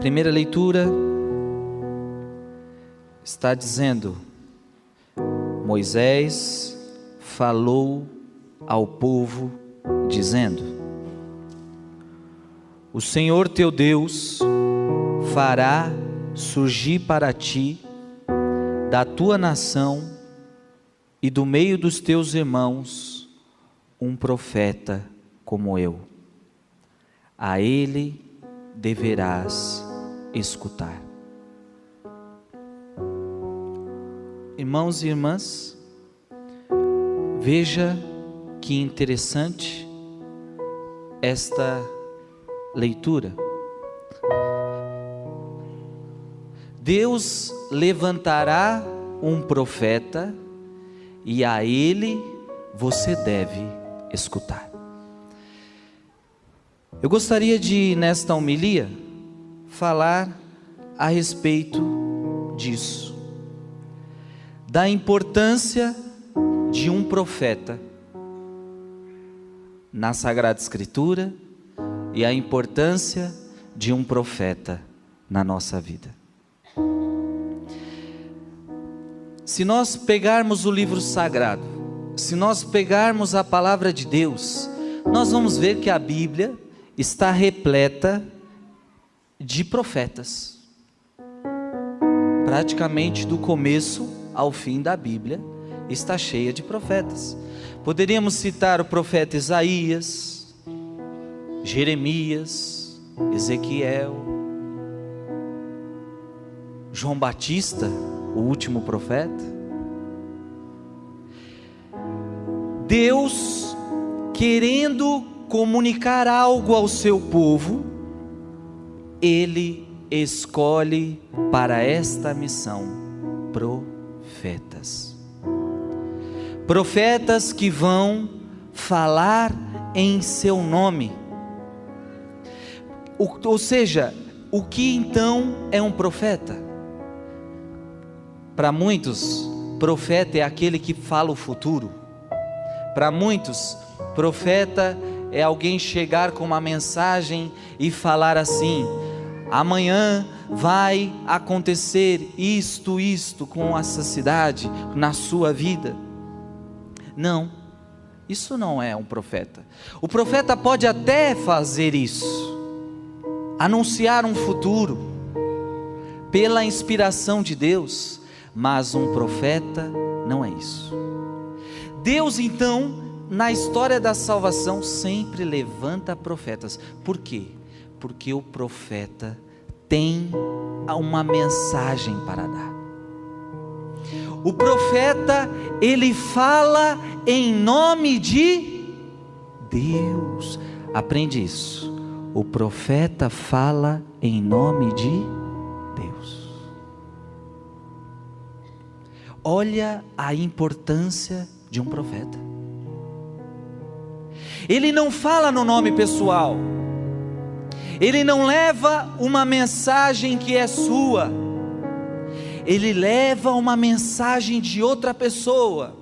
Primeira leitura está dizendo: Moisés falou ao povo, dizendo: O Senhor teu Deus fará surgir para ti, da tua nação e do meio dos teus irmãos, um profeta como eu. A ele deverás escutar. Irmãos e irmãs, veja que interessante esta leitura. Deus levantará um profeta e a ele você deve escutar. Eu gostaria de, nesta homilia, falar a respeito disso, da importância de um profeta na Sagrada Escritura e a importância de um profeta na nossa vida. Se nós pegarmos o livro sagrado, se nós pegarmos a palavra de Deus, nós vamos ver que a Bíblia está repleta de profetas. Praticamente do começo ao fim da Bíblia está cheia de profetas. Poderíamos citar o profeta Isaías, Jeremias, Ezequiel, João Batista, o último profeta. Deus querendo comunicar algo ao seu povo, ele escolhe para esta missão profetas profetas que vão falar em seu nome. Ou, ou seja, o que então é um profeta? Para muitos, profeta é aquele que fala o futuro. Para muitos, profeta é alguém chegar com uma mensagem e falar assim: amanhã vai acontecer isto, isto com essa cidade, na sua vida. Não, isso não é um profeta. O profeta pode até fazer isso, anunciar um futuro, pela inspiração de Deus, mas um profeta não é isso. Deus, então, na história da salvação, sempre levanta profetas. Por quê? Porque o profeta tem uma mensagem para dar. O profeta, ele fala em nome de Deus. Aprende isso. O profeta fala em nome de Deus. Olha a importância de um profeta. Ele não fala no nome pessoal. Ele não leva uma mensagem que é sua ele leva uma mensagem de outra pessoa.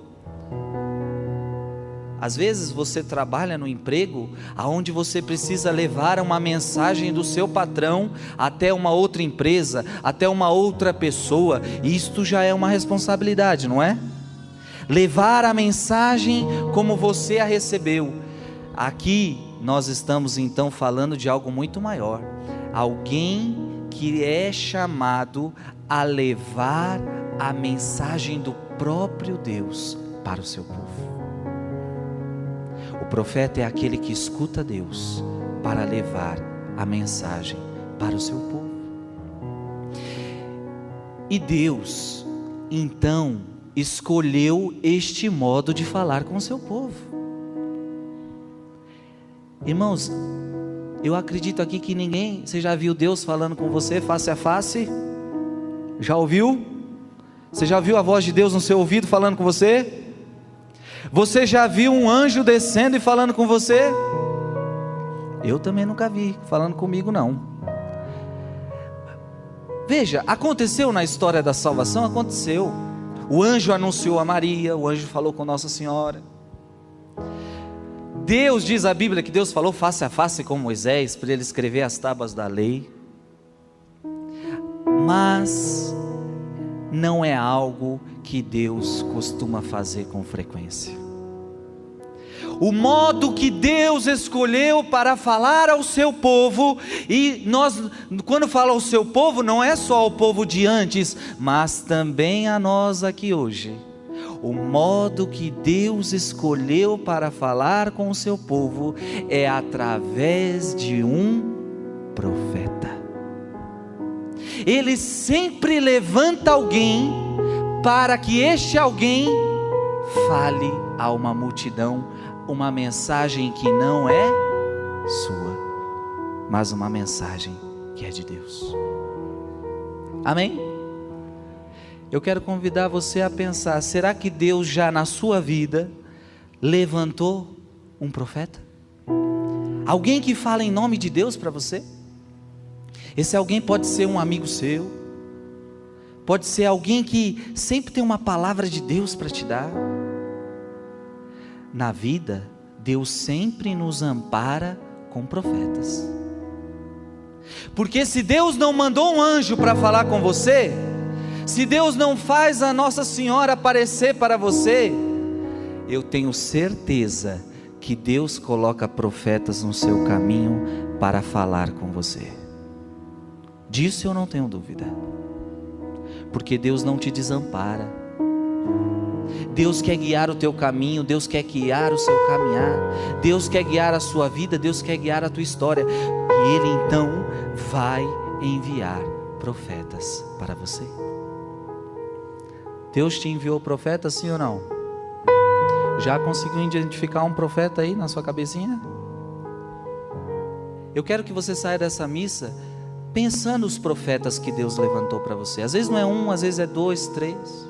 Às vezes você trabalha no emprego aonde você precisa levar uma mensagem do seu patrão até uma outra empresa, até uma outra pessoa, isto já é uma responsabilidade, não é? Levar a mensagem como você a recebeu. Aqui nós estamos então falando de algo muito maior. Alguém que é chamado a levar a mensagem do próprio Deus para o seu povo. O profeta é aquele que escuta Deus para levar a mensagem para o seu povo. E Deus, então, escolheu este modo de falar com o seu povo. Irmãos, eu acredito aqui que ninguém, você já viu Deus falando com você face a face? Já ouviu? Você já viu a voz de Deus no seu ouvido falando com você? Você já viu um anjo descendo e falando com você? Eu também nunca vi falando comigo não. Veja, aconteceu na história da salvação, aconteceu. O anjo anunciou a Maria, o anjo falou com Nossa Senhora. Deus diz a Bíblia que Deus falou face a face com Moisés para ele escrever as tábuas da lei. mas não é algo que Deus costuma fazer com frequência. O modo que Deus escolheu para falar ao seu povo, e nós, quando fala ao seu povo, não é só o povo de antes, mas também a nós aqui hoje. O modo que Deus escolheu para falar com o seu povo é através de um profeta. Ele sempre levanta alguém para que este alguém fale a uma multidão uma mensagem que não é sua, mas uma mensagem que é de Deus. Amém? Eu quero convidar você a pensar: será que Deus já na sua vida levantou um profeta? Alguém que fala em nome de Deus para você? Esse alguém pode ser um amigo seu, pode ser alguém que sempre tem uma palavra de Deus para te dar. Na vida, Deus sempre nos ampara com profetas. Porque se Deus não mandou um anjo para falar com você, se Deus não faz a Nossa Senhora aparecer para você, eu tenho certeza que Deus coloca profetas no seu caminho para falar com você. Disso eu não tenho dúvida. Porque Deus não te desampara. Deus quer guiar o teu caminho, Deus quer guiar o seu caminhar, Deus quer guiar a sua vida, Deus quer guiar a tua história. E Ele então vai enviar profetas para você. Deus te enviou profeta, sim ou não? Já conseguiu identificar um profeta aí na sua cabecinha? Eu quero que você saia dessa missa pensando os profetas que Deus levantou para você. Às vezes não é um, às vezes é dois, três.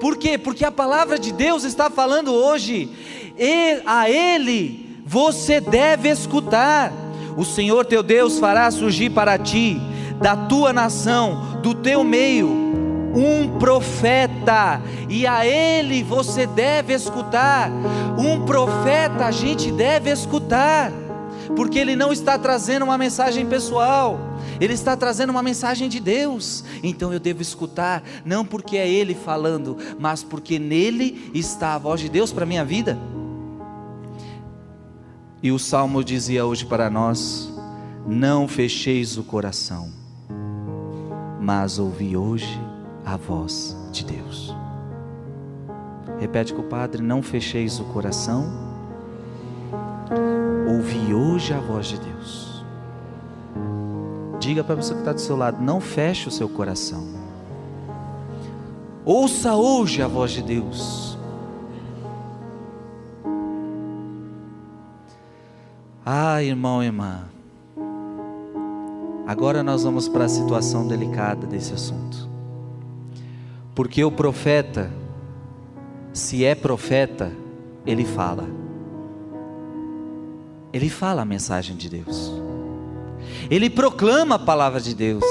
Por quê? Porque a palavra de Deus está falando hoje, a Ele você deve escutar. O Senhor teu Deus fará surgir para ti, da tua nação, do teu meio, um profeta, e a ele você deve escutar. Um profeta a gente deve escutar porque ele não está trazendo uma mensagem pessoal, ele está trazendo uma mensagem de Deus. Então eu devo escutar, não porque é ele falando, mas porque nele está a voz de Deus para a minha vida. E o salmo dizia hoje para nós: Não fecheis o coração, mas ouvi hoje a voz de Deus. Repete com o Padre: Não fecheis o coração Ouvi hoje a voz de Deus. Diga para a pessoa que está do seu lado: não feche o seu coração. Ouça hoje a voz de Deus. Ah, irmão e irmã. Agora nós vamos para a situação delicada desse assunto. Porque o profeta, se é profeta, ele fala. Ele fala a mensagem de Deus, ele proclama a palavra de Deus,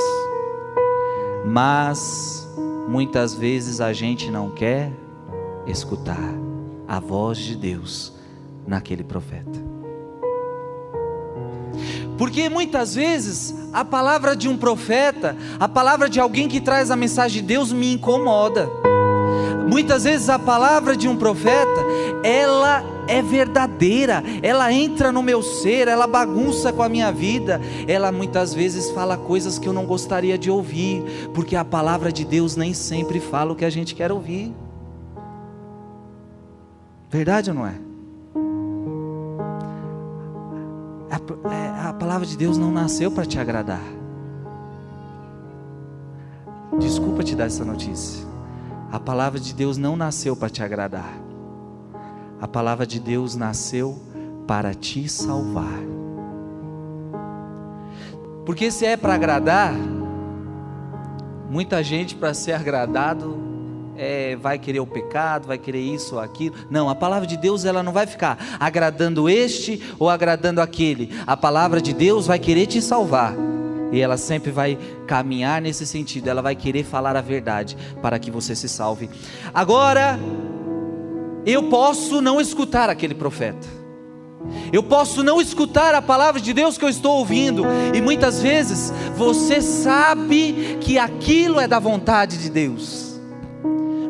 mas muitas vezes a gente não quer escutar a voz de Deus naquele profeta. Porque muitas vezes a palavra de um profeta, a palavra de alguém que traz a mensagem de Deus me incomoda. Muitas vezes a palavra de um profeta, ela é verdadeira, ela entra no meu ser, ela bagunça com a minha vida, ela muitas vezes fala coisas que eu não gostaria de ouvir, porque a palavra de Deus nem sempre fala o que a gente quer ouvir. Verdade ou não é? A, é, a palavra de Deus não nasceu para te agradar. Desculpa te dar essa notícia. A palavra de Deus não nasceu para te agradar. A palavra de Deus nasceu para te salvar. Porque se é para agradar, muita gente para ser agradado é, vai querer o pecado, vai querer isso ou aquilo. Não, a palavra de Deus ela não vai ficar agradando este ou agradando aquele. A palavra de Deus vai querer te salvar. E ela sempre vai caminhar nesse sentido, ela vai querer falar a verdade para que você se salve. Agora, eu posso não escutar aquele profeta. Eu posso não escutar a palavra de Deus que eu estou ouvindo, e muitas vezes você sabe que aquilo é da vontade de Deus.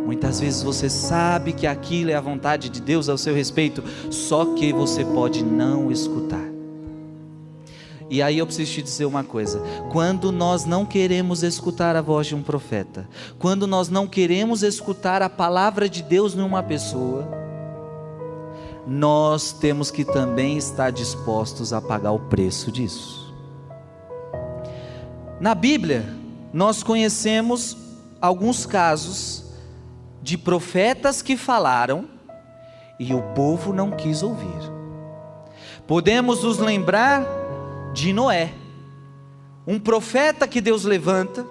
Muitas vezes você sabe que aquilo é a vontade de Deus ao seu respeito, só que você pode não escutar. E aí eu preciso te dizer uma coisa: quando nós não queremos escutar a voz de um profeta, quando nós não queremos escutar a palavra de Deus numa pessoa, nós temos que também estar dispostos a pagar o preço disso. Na Bíblia, nós conhecemos alguns casos de profetas que falaram e o povo não quis ouvir. Podemos nos lembrar de Noé, um profeta que Deus levanta,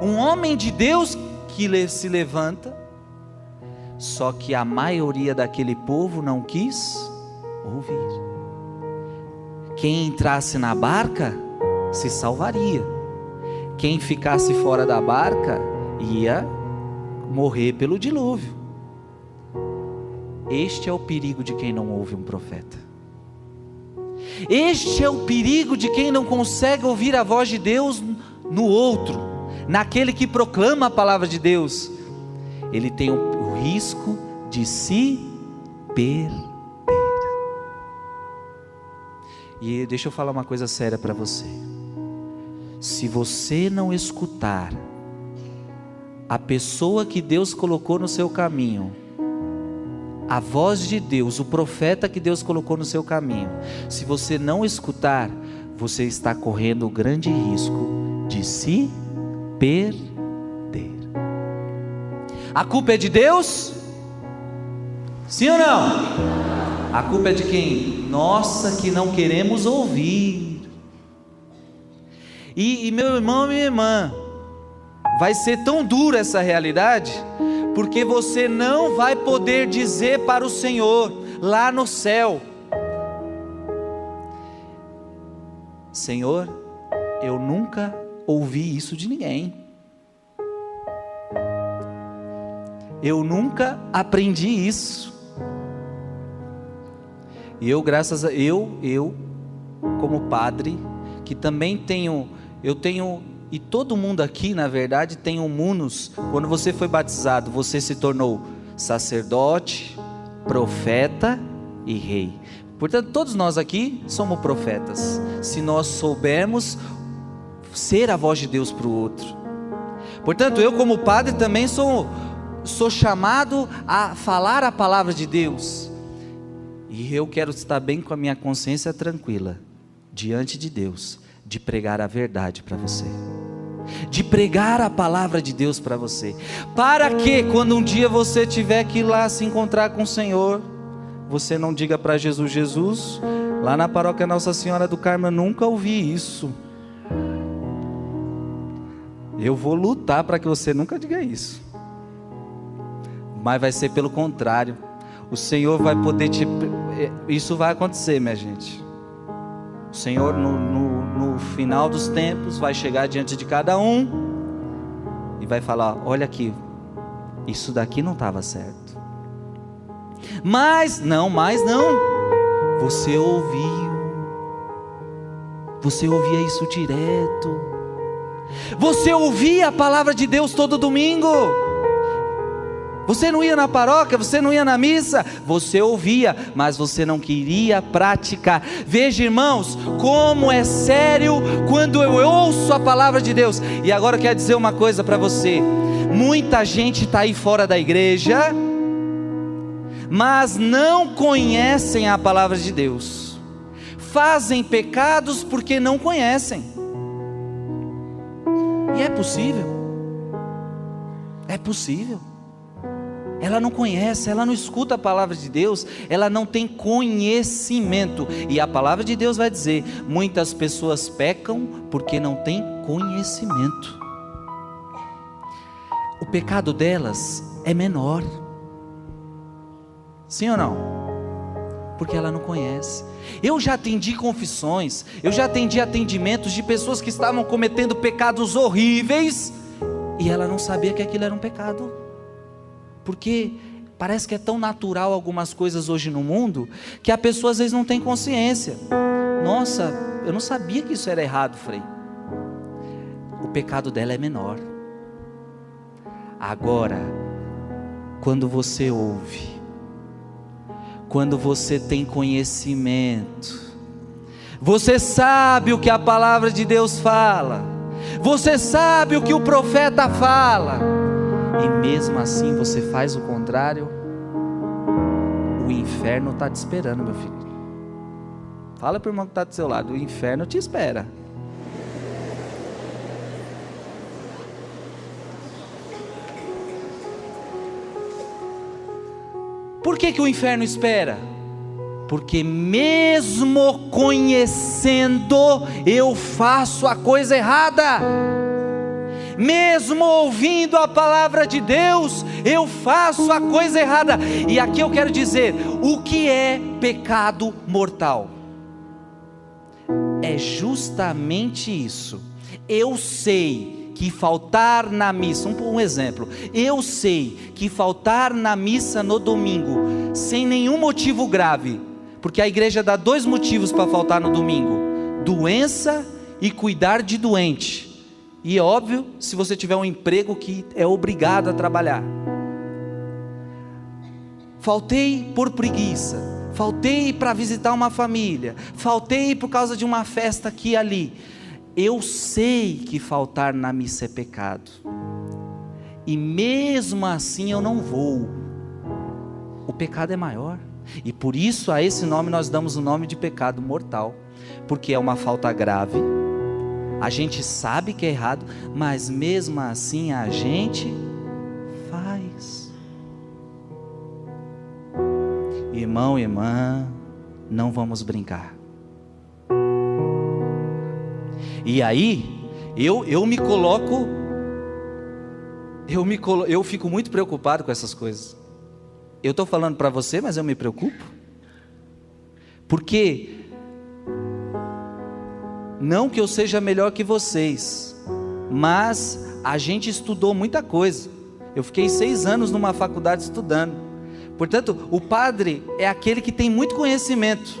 um homem de Deus que se levanta, só que a maioria daquele povo não quis ouvir. Quem entrasse na barca se salvaria, quem ficasse fora da barca ia morrer pelo dilúvio. Este é o perigo de quem não ouve um profeta. Este é o perigo de quem não consegue ouvir a voz de Deus no outro, naquele que proclama a palavra de Deus. Ele tem o risco de se perder. E deixa eu falar uma coisa séria para você. Se você não escutar a pessoa que Deus colocou no seu caminho, a voz de Deus, o profeta que Deus colocou no seu caminho, se você não escutar, você está correndo o grande risco de se perder. A culpa é de Deus? Sim ou não? A culpa é de quem? Nossa, que não queremos ouvir. E, e meu irmão, minha irmã, vai ser tão dura essa realidade porque você não vai poder dizer para o Senhor lá no céu: Senhor, eu nunca ouvi isso de ninguém. Eu nunca aprendi isso. E eu, graças a eu, eu, como padre, que também tenho, eu tenho e todo mundo aqui, na verdade, tem um munus. Quando você foi batizado, você se tornou sacerdote, profeta e rei. Portanto, todos nós aqui somos profetas. Se nós soubermos ser a voz de Deus para o outro. Portanto, eu como padre também sou sou chamado a falar a palavra de Deus. E eu quero estar bem com a minha consciência tranquila diante de Deus, de pregar a verdade para você de pregar a palavra de Deus para você, para que quando um dia você tiver que ir lá se encontrar com o Senhor, você não diga para Jesus: Jesus, lá na paróquia Nossa Senhora do Carmo eu nunca ouvi isso. Eu vou lutar para que você nunca diga isso, mas vai ser pelo contrário. O Senhor vai poder te. Isso vai acontecer, minha gente. O Senhor, no, no, no final dos tempos, vai chegar diante de cada um e vai falar: Olha aqui, isso daqui não estava certo. Mas, não, mas não. Você ouviu. Você ouvia isso direto. Você ouvia a palavra de Deus todo domingo. Você não ia na paróquia, você não ia na missa, você ouvia, mas você não queria praticar. Veja, irmãos, como é sério quando eu ouço a palavra de Deus. E agora eu quero dizer uma coisa para você: muita gente está aí fora da igreja, mas não conhecem a palavra de Deus, fazem pecados porque não conhecem. E é possível, é possível ela não conhece, ela não escuta a palavra de Deus, ela não tem conhecimento. E a palavra de Deus vai dizer: muitas pessoas pecam porque não têm conhecimento. O pecado delas é menor. Sim ou não? Porque ela não conhece. Eu já atendi confissões, eu já atendi atendimentos de pessoas que estavam cometendo pecados horríveis e ela não sabia que aquilo era um pecado porque Parece que é tão natural algumas coisas hoje no mundo que a pessoa às vezes não tem consciência. Nossa, eu não sabia que isso era errado, Frei. O pecado dela é menor. Agora, quando você ouve, quando você tem conhecimento, você sabe o que a palavra de Deus fala, você sabe o que o profeta fala, e mesmo assim você faz o contrário, o inferno está te esperando, meu filho. Fala para o irmão que está do seu lado: o inferno te espera. Por que, que o inferno espera? Porque mesmo conhecendo, eu faço a coisa errada mesmo ouvindo a palavra de Deus, eu faço a coisa errada. E aqui eu quero dizer: o que é pecado mortal? É justamente isso. Eu sei que faltar na missa, um, um exemplo, eu sei que faltar na missa no domingo, sem nenhum motivo grave, porque a igreja dá dois motivos para faltar no domingo: doença e cuidar de doente. E é óbvio, se você tiver um emprego que é obrigado a trabalhar. Faltei por preguiça, faltei para visitar uma família, faltei por causa de uma festa aqui e ali. Eu sei que faltar na missa é pecado, e mesmo assim eu não vou. O pecado é maior, e por isso a esse nome nós damos o nome de pecado mortal, porque é uma falta grave a gente sabe que é errado, mas mesmo assim a gente faz. Irmão irmã, não vamos brincar. E aí, eu, eu me coloco, eu, me colo, eu fico muito preocupado com essas coisas. Eu estou falando para você, mas eu me preocupo. Porque não que eu seja melhor que vocês, mas a gente estudou muita coisa. Eu fiquei seis anos numa faculdade estudando. Portanto, o padre é aquele que tem muito conhecimento.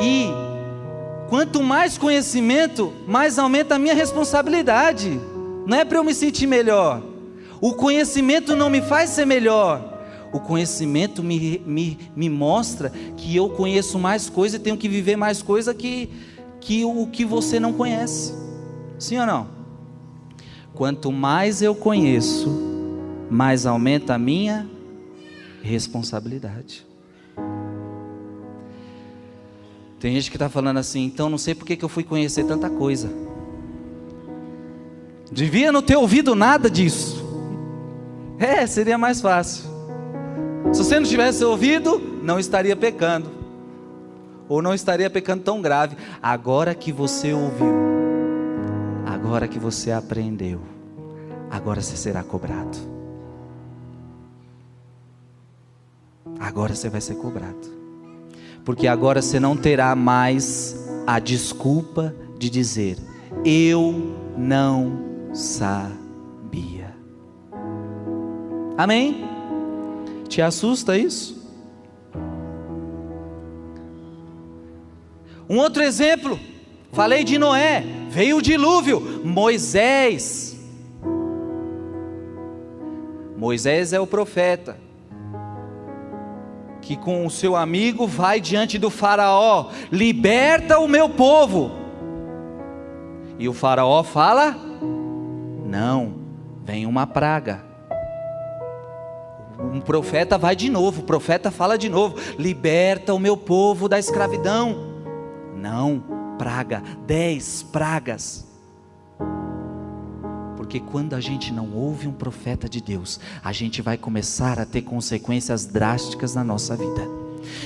E quanto mais conhecimento, mais aumenta a minha responsabilidade. Não é para eu me sentir melhor. O conhecimento não me faz ser melhor. O conhecimento me, me, me mostra que eu conheço mais coisa e tenho que viver mais coisa que, que o que você não conhece. Sim ou não? Quanto mais eu conheço, mais aumenta a minha responsabilidade. Tem gente que está falando assim, então não sei por que eu fui conhecer tanta coisa. Devia não ter ouvido nada disso. É, seria mais fácil. Se você não tivesse ouvido, não estaria pecando. Ou não estaria pecando tão grave. Agora que você ouviu, agora que você aprendeu, agora você será cobrado. Agora você vai ser cobrado. Porque agora você não terá mais a desculpa de dizer: Eu não sabia. Amém? Te assusta isso? Um outro exemplo, falei de Noé, veio o dilúvio, Moisés. Moisés é o profeta que com o seu amigo vai diante do faraó, liberta o meu povo. E o faraó fala: Não, vem uma praga um profeta vai de novo, o profeta fala de novo: liberta o meu povo da escravidão. Não, praga, dez pragas. Porque quando a gente não ouve um profeta de Deus, a gente vai começar a ter consequências drásticas na nossa vida.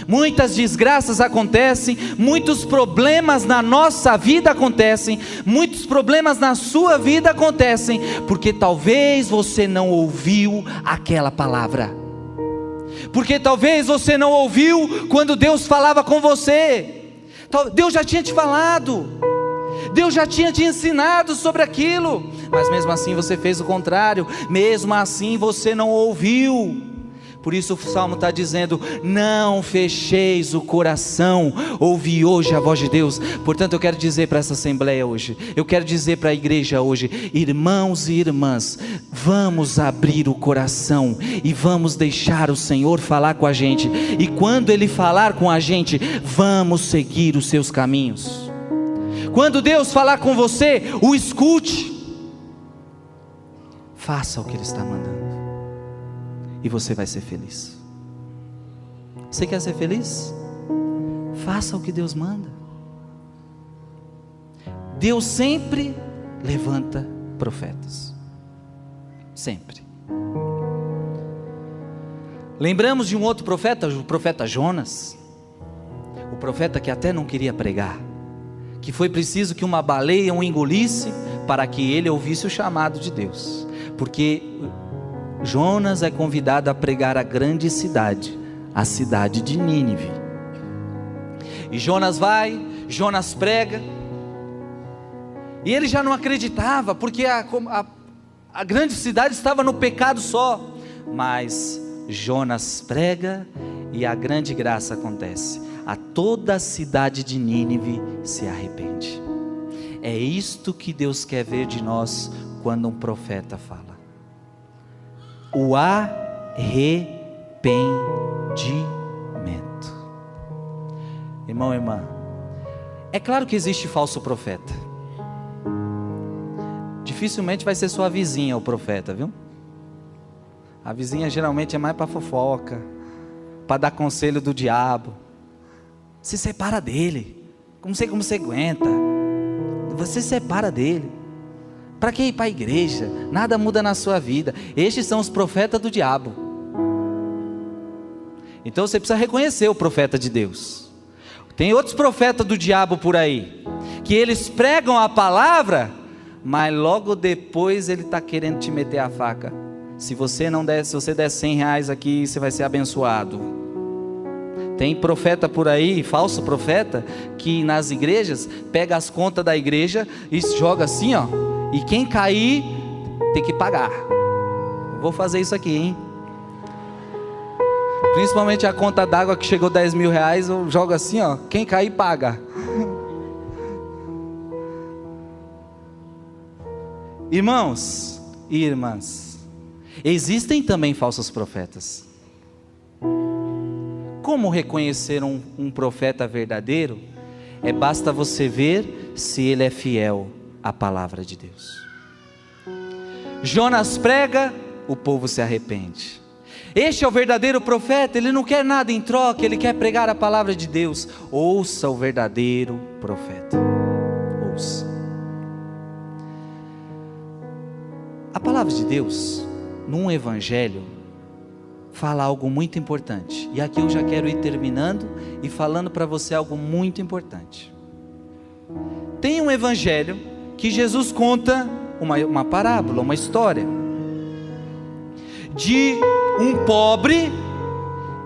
Muitas desgraças acontecem, muitos problemas na nossa vida acontecem, muitos problemas na sua vida acontecem, porque talvez você não ouviu aquela palavra. Porque talvez você não ouviu quando Deus falava com você. Deus já tinha te falado. Deus já tinha te ensinado sobre aquilo, mas mesmo assim você fez o contrário, mesmo assim você não ouviu. Por isso o salmo está dizendo: Não fecheis o coração, ouvi hoje a voz de Deus. Portanto, eu quero dizer para essa assembleia hoje, eu quero dizer para a igreja hoje, irmãos e irmãs, vamos abrir o coração e vamos deixar o Senhor falar com a gente. E quando Ele falar com a gente, vamos seguir os seus caminhos. Quando Deus falar com você, o escute. Faça o que Ele está mandando e você vai ser feliz. Você quer ser feliz? Faça o que Deus manda. Deus sempre levanta profetas. Sempre. Lembramos de um outro profeta, o profeta Jonas. O profeta que até não queria pregar. Que foi preciso que uma baleia o engolisse para que ele ouvisse o chamado de Deus. Porque Jonas é convidado a pregar a grande cidade, a cidade de Nínive. E Jonas vai, Jonas prega, e ele já não acreditava, porque a, a, a grande cidade estava no pecado só. Mas Jonas prega e a grande graça acontece. A toda a cidade de Nínive se arrepende. É isto que Deus quer ver de nós quando um profeta fala o arrependimento. Irmão, irmã, é claro que existe falso profeta. Dificilmente vai ser sua vizinha o profeta, viu? A vizinha geralmente é mais para fofoca, para dar conselho do diabo. Se separa dele. Não sei como você aguenta. Você se separa dele. Para que ir para a igreja? Nada muda na sua vida. Estes são os profetas do diabo. Então você precisa reconhecer o profeta de Deus. Tem outros profetas do diabo por aí, que eles pregam a palavra, mas logo depois ele está querendo te meter a faca. Se você não der, se você der 100 reais aqui, você vai ser abençoado. Tem profeta por aí, falso profeta, que nas igrejas pega as contas da igreja e joga assim, ó e quem cair, tem que pagar. Vou fazer isso aqui, hein? Principalmente a conta d'água que chegou 10 mil reais, eu jogo assim, ó. Quem cair, paga. Irmãos e irmãs, existem também falsos profetas. Como reconhecer um, um profeta verdadeiro? É basta você ver se ele é fiel a palavra de Deus. Jonas prega, o povo se arrepende. Este é o verdadeiro profeta, ele não quer nada em troca, ele quer pregar a palavra de Deus. Ouça o verdadeiro profeta. Ouça. A palavra de Deus, num evangelho, fala algo muito importante. E aqui eu já quero ir terminando e falando para você algo muito importante. Tem um evangelho que Jesus conta uma, uma parábola, uma história de um pobre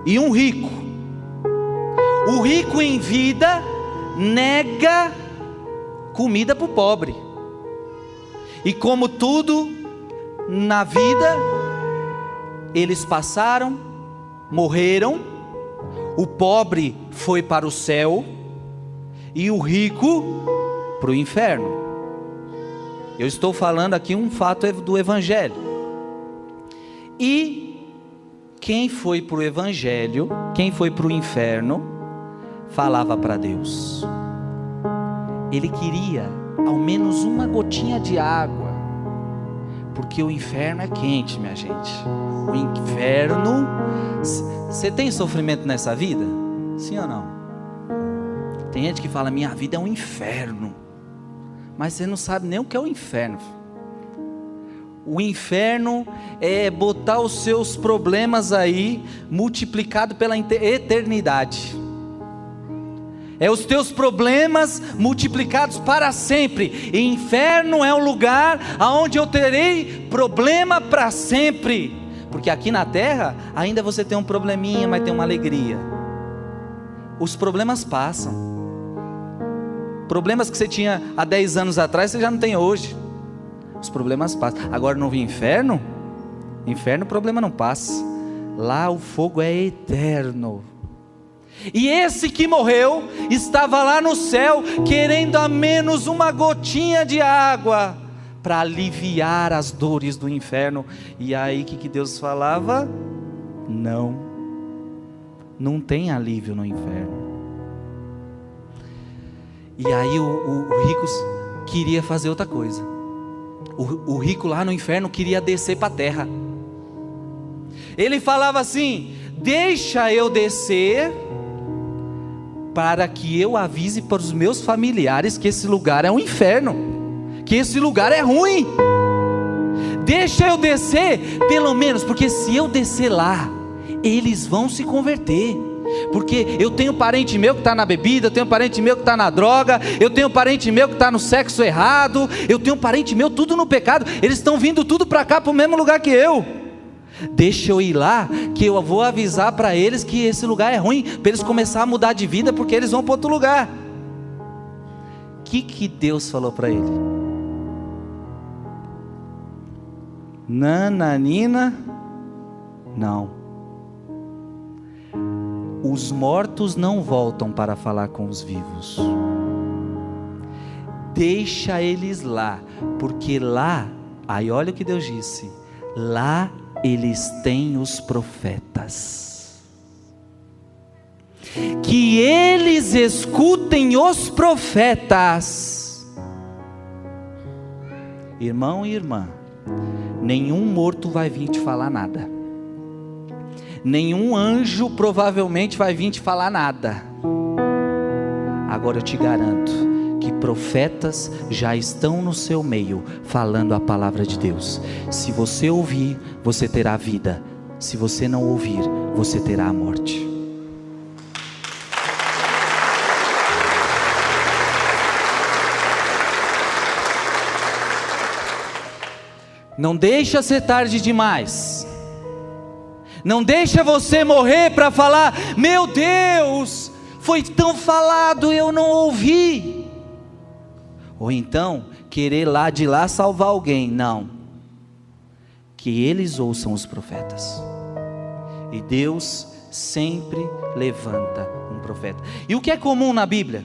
e um rico. O rico em vida nega comida para o pobre. E como tudo na vida, eles passaram, morreram, o pobre foi para o céu e o rico para o inferno. Eu estou falando aqui um fato do Evangelho. E quem foi para o Evangelho, quem foi para o inferno, falava para Deus. Ele queria ao menos uma gotinha de água, porque o inferno é quente, minha gente. O inferno. Você tem sofrimento nessa vida? Sim ou não? Tem gente que fala: minha vida é um inferno mas você não sabe nem o que é o inferno. O inferno é botar os seus problemas aí multiplicado pela eternidade. É os teus problemas multiplicados para sempre. Inferno é um lugar aonde eu terei problema para sempre. Porque aqui na terra ainda você tem um probleminha, mas tem uma alegria. Os problemas passam. Problemas que você tinha há 10 anos atrás, você já não tem hoje. Os problemas passam. Agora no inferno, inferno o problema não passa. Lá o fogo é eterno. E esse que morreu estava lá no céu, querendo a menos uma gotinha de água para aliviar as dores do inferno. E aí que, que Deus falava? Não, não tem alívio no inferno. E aí o, o, o rico queria fazer outra coisa. O, o rico lá no inferno queria descer para a terra. Ele falava assim: Deixa eu descer, para que eu avise para os meus familiares que esse lugar é um inferno, que esse lugar é ruim. Deixa eu descer, pelo menos, porque se eu descer lá, eles vão se converter. Porque eu tenho parente meu que está na bebida, eu tenho parente meu que está na droga, eu tenho parente meu que está no sexo errado, eu tenho parente meu tudo no pecado, eles estão vindo tudo para cá, para o mesmo lugar que eu. Deixa eu ir lá, que eu vou avisar para eles que esse lugar é ruim, para eles começar a mudar de vida, porque eles vão para outro lugar. O que, que Deus falou para ele? Nananina, não os mortos não voltam para falar com os vivos. Deixa eles lá, porque lá, aí olha o que Deus disse: lá eles têm os profetas. Que eles escutem os profetas. Irmão e irmã, nenhum morto vai vir te falar nada nenhum anjo provavelmente vai vir te falar nada. Agora eu te garanto que profetas já estão no seu meio falando a palavra de Deus. Se você ouvir, você terá vida. Se você não ouvir, você terá a morte. Não deixa ser tarde demais. Não deixa você morrer para falar: "Meu Deus, foi tão falado, eu não ouvi". Ou então querer lá de lá salvar alguém, não. Que eles ouçam os profetas. E Deus sempre levanta um profeta. E o que é comum na Bíblia?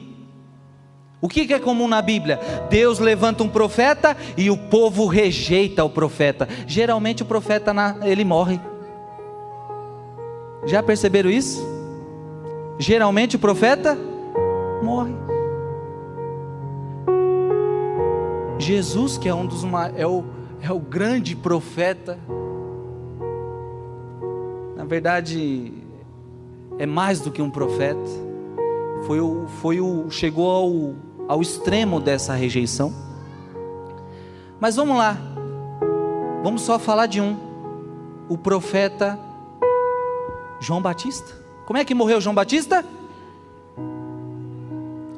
O que é comum na Bíblia? Deus levanta um profeta e o povo rejeita o profeta. Geralmente o profeta ele morre. Já perceberam isso? Geralmente o profeta morre. Jesus, que é um dos é o, é o grande profeta, na verdade é mais do que um profeta. Foi o, foi o chegou ao, ao extremo dessa rejeição. Mas vamos lá. Vamos só falar de um. O profeta João Batista. Como é que morreu João Batista?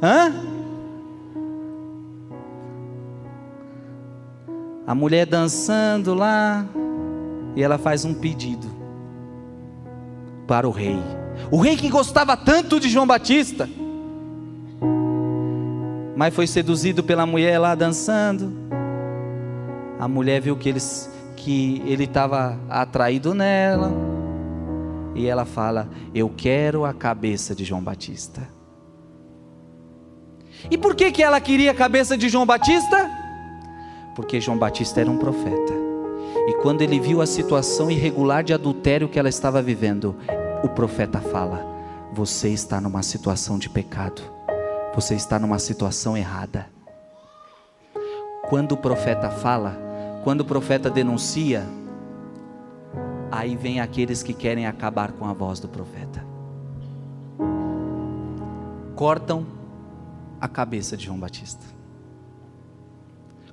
Hã? A mulher dançando lá, e ela faz um pedido para o rei. O rei que gostava tanto de João Batista, mas foi seduzido pela mulher lá dançando. A mulher viu que, eles, que ele estava atraído nela e ela fala: Eu quero a cabeça de João Batista. E por que, que ela queria a cabeça de João Batista? Porque João Batista era um profeta. E quando ele viu a situação irregular de adultério que ela estava vivendo, o profeta fala: Você está numa situação de pecado, você está numa situação errada. Quando o profeta fala, quando o profeta denuncia, aí vem aqueles que querem acabar com a voz do profeta. Cortam a cabeça de João Batista.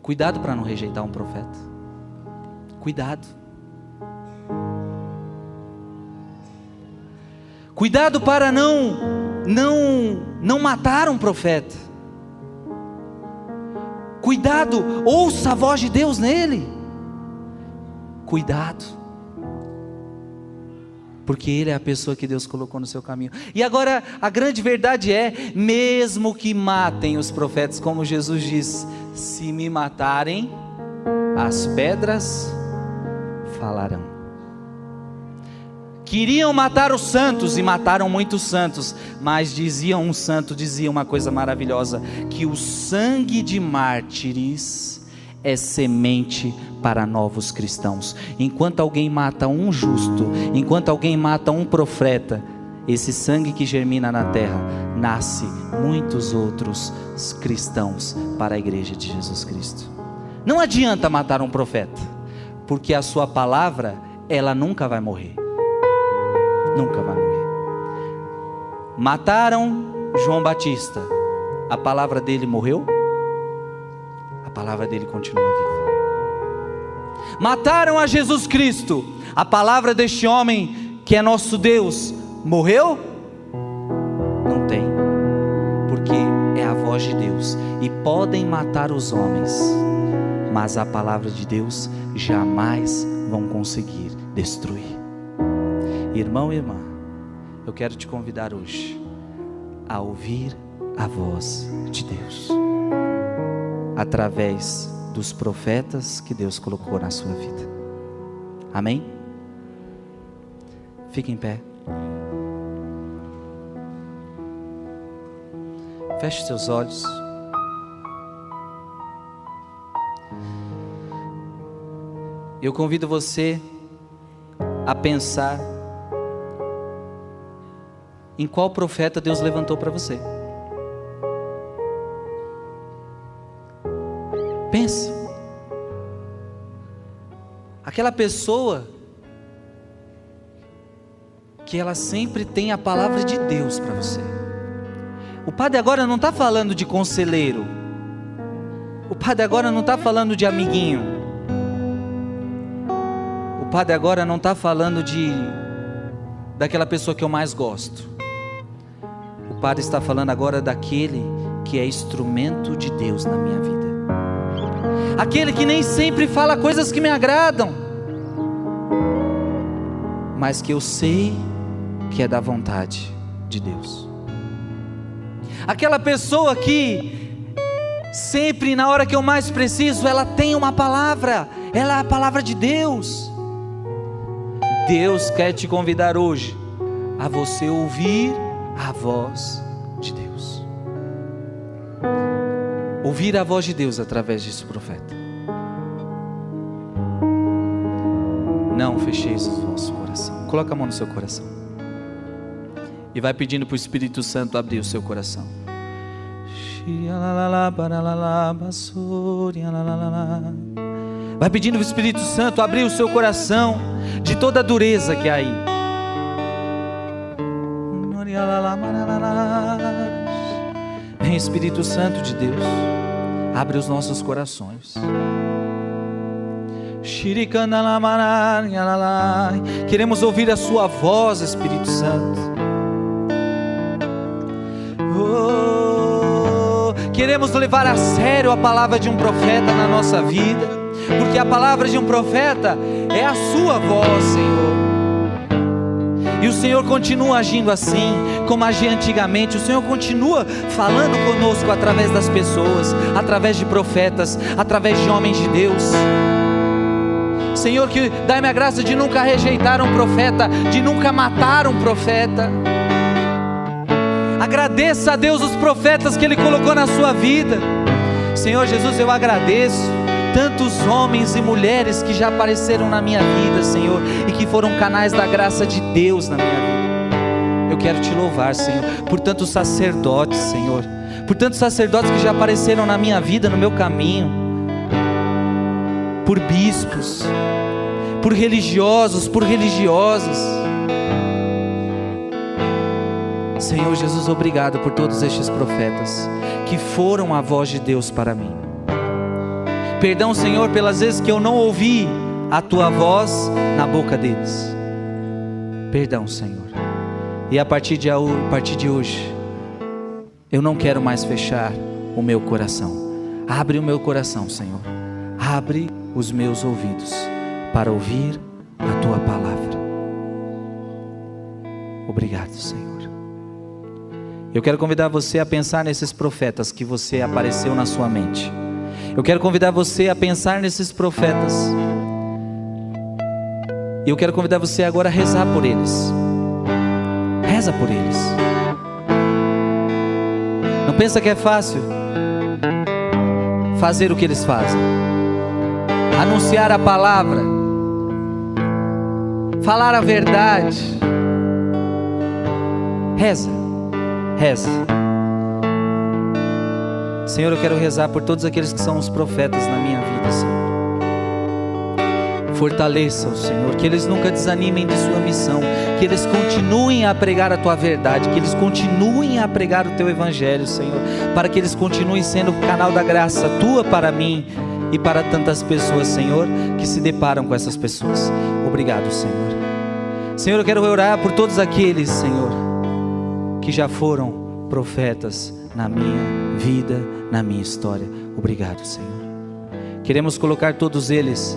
Cuidado para não rejeitar um profeta. Cuidado. Cuidado para não não não matar um profeta. Cuidado, ouça a voz de Deus nele. Cuidado. Porque ele é a pessoa que Deus colocou no seu caminho. E agora, a grande verdade é: mesmo que matem os profetas, como Jesus diz, se me matarem, as pedras falarão. Queriam matar os santos e mataram muitos santos, mas diziam um santo dizia uma coisa maravilhosa, que o sangue de mártires é semente para novos cristãos. Enquanto alguém mata um justo, enquanto alguém mata um profeta, esse sangue que germina na terra, nasce muitos outros cristãos para a igreja de Jesus Cristo. Não adianta matar um profeta, porque a sua palavra, ela nunca vai morrer nunca vai morrer. Mataram João Batista, a palavra dele morreu? A palavra dele continua viva. Mataram a Jesus Cristo, a palavra deste homem que é nosso Deus morreu? Não tem, porque é a voz de Deus e podem matar os homens, mas a palavra de Deus jamais vão conseguir destruir. Irmão e irmã, eu quero te convidar hoje a ouvir a voz de Deus através dos profetas que Deus colocou na sua vida. Amém? Fique em pé. Feche seus olhos. Eu convido você a pensar em qual profeta Deus levantou para você. Pense. Aquela pessoa que ela sempre tem a palavra de Deus para você. O padre agora não está falando de conselheiro. O padre agora não está falando de amiguinho. O padre agora não está falando de daquela pessoa que eu mais gosto. Padre está falando agora daquele que é instrumento de Deus na minha vida. Aquele que nem sempre fala coisas que me agradam, mas que eu sei que é da vontade de Deus. Aquela pessoa que sempre na hora que eu mais preciso, ela tem uma palavra, ela é a palavra de Deus. Deus quer te convidar hoje a você ouvir a voz Ouvir a voz de Deus através desse profeta. Não fecheis o vosso coração. Coloca a mão no seu coração. E vai pedindo para o Espírito Santo abrir o seu coração. Vai pedindo para o Espírito Santo abrir o seu coração de toda a dureza que há aí. Vem Espírito Santo de Deus, abre os nossos corações. Queremos ouvir a Sua voz, Espírito Santo. Oh, queremos levar a sério a palavra de um profeta na nossa vida, porque a palavra de um profeta é a Sua voz, Senhor. E o Senhor continua agindo assim, como agia antigamente. O Senhor continua falando conosco através das pessoas, através de profetas, através de homens de Deus. Senhor, que dá-me a graça de nunca rejeitar um profeta, de nunca matar um profeta. Agradeça a Deus os profetas que Ele colocou na sua vida. Senhor Jesus, eu agradeço tantos homens e mulheres que já apareceram na minha vida, Senhor, e que foram canais da graça de Deus na minha vida. Eu quero te louvar, Senhor, por tantos sacerdotes, Senhor, por tantos sacerdotes que já apareceram na minha vida, no meu caminho, por bispos, por religiosos, por religiosas. Senhor Jesus, obrigado por todos estes profetas que foram a voz de Deus para mim. Perdão, Senhor, pelas vezes que eu não ouvi a tua voz na boca deles. Perdão, Senhor. E a partir de, a partir de hoje, eu não quero mais fechar o meu coração. Abre o meu coração, Senhor. Abre os meus ouvidos para ouvir a tua palavra. Obrigado, Senhor. Eu quero convidar você a pensar nesses profetas que você apareceu na sua mente. Eu quero convidar você a pensar nesses profetas. E eu quero convidar você agora a rezar por eles. Reza por eles. Não pensa que é fácil fazer o que eles fazem. Anunciar a palavra. Falar a verdade. Reza. Reza. Senhor, eu quero rezar por todos aqueles que são os profetas na minha vida, Senhor. Fortaleça-os, Senhor, que eles nunca desanimem de sua missão, que eles continuem a pregar a tua verdade, que eles continuem a pregar o teu evangelho, Senhor, para que eles continuem sendo o canal da graça tua para mim e para tantas pessoas, Senhor, que se deparam com essas pessoas. Obrigado, Senhor. Senhor, eu quero orar por todos aqueles, Senhor, que já foram profetas na minha vida, na minha história. Obrigado, Senhor. Queremos colocar todos eles